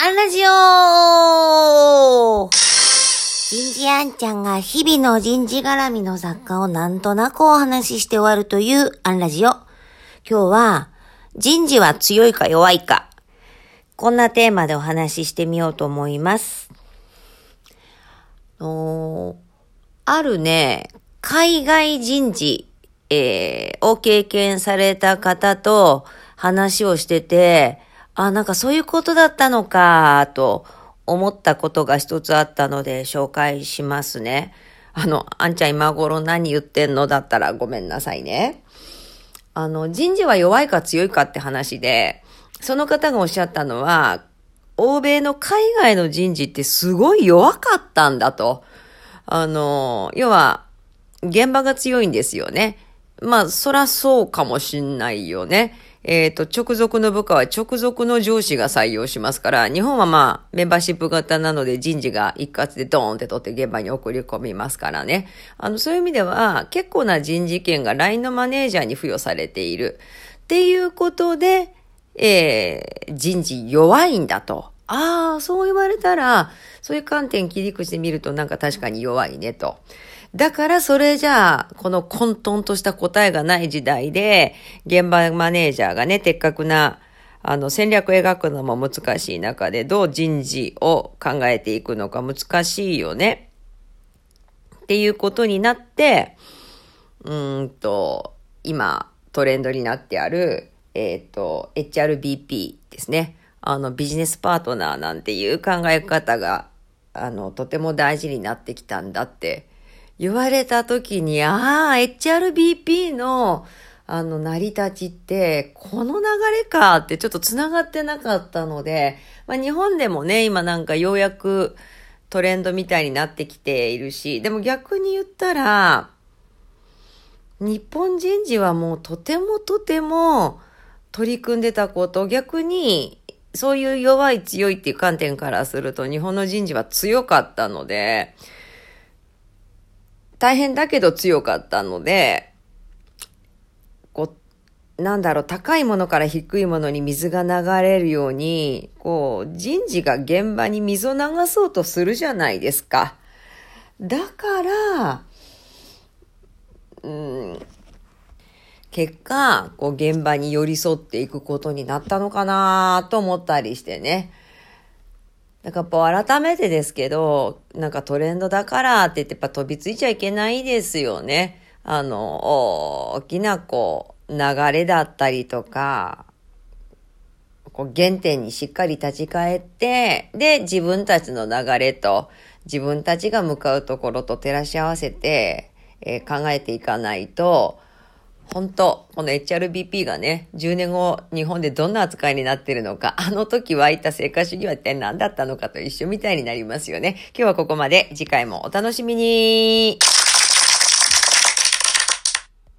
アンラジオ人事あんちゃんが日々の人事絡みの雑貨をなんとなくお話しして終わるというアンラジオ。今日は、人事は強いか弱いか。こんなテーマでお話ししてみようと思います。おあるね、海外人事、えー、を経験された方と話をしてて、あ、なんかそういうことだったのか、と思ったことが一つあったので紹介しますね。あの、あんちゃん今頃何言ってんのだったらごめんなさいね。あの、人事は弱いか強いかって話で、その方がおっしゃったのは、欧米の海外の人事ってすごい弱かったんだと。あの、要は、現場が強いんですよね。まあ、そらそうかもしんないよね。えっ、ー、と、直属の部下は直属の上司が採用しますから、日本はまあ、メンバーシップ型なので人事が一括でドーンって取って現場に送り込みますからね。あの、そういう意味では、結構な人事権が LINE のマネージャーに付与されている。っていうことで、えー、人事弱いんだと。ああ、そう言われたら、そういう観点切り口で見るとなんか確かに弱いねと。だからそれじゃあ、この混沌とした答えがない時代で、現場マネージャーがね、的確な、あの、戦略を描くのも難しい中で、どう人事を考えていくのか難しいよね。っていうことになって、うんと、今、トレンドになってある、えっ、ー、と、HRBP ですね。あの、ビジネスパートナーなんていう考え方が、あの、とても大事になってきたんだって言われた時に、ああ、HRBP の、あの、成り立ちって、この流れかってちょっと繋がってなかったので、まあ日本でもね、今なんかようやくトレンドみたいになってきているし、でも逆に言ったら、日本人事はもうとてもとても取り組んでたこと、逆にそういう弱い強いっていう観点からすると日本の人事は強かったので、大変だけど強かったので、こう、なんだろう、高いものから低いものに水が流れるように、こう、人事が現場に水を流そうとするじゃないですか。だから、うん、結果、こう、現場に寄り添っていくことになったのかなと思ったりしてね。なんかやっぱ改めてですけど、なんかトレンドだからって言ってやっぱ飛びついちゃいけないですよね。あの、大きなこう、流れだったりとか、こう原点にしっかり立ち返って、で、自分たちの流れと自分たちが向かうところと照らし合わせて、えー、考えていかないと、本当この HRBP がね、10年後日本でどんな扱いになってるのか、あの時湧いた成果主義は一体何だったのかと一緒みたいになりますよね。今日はここまで。次回もお楽しみに。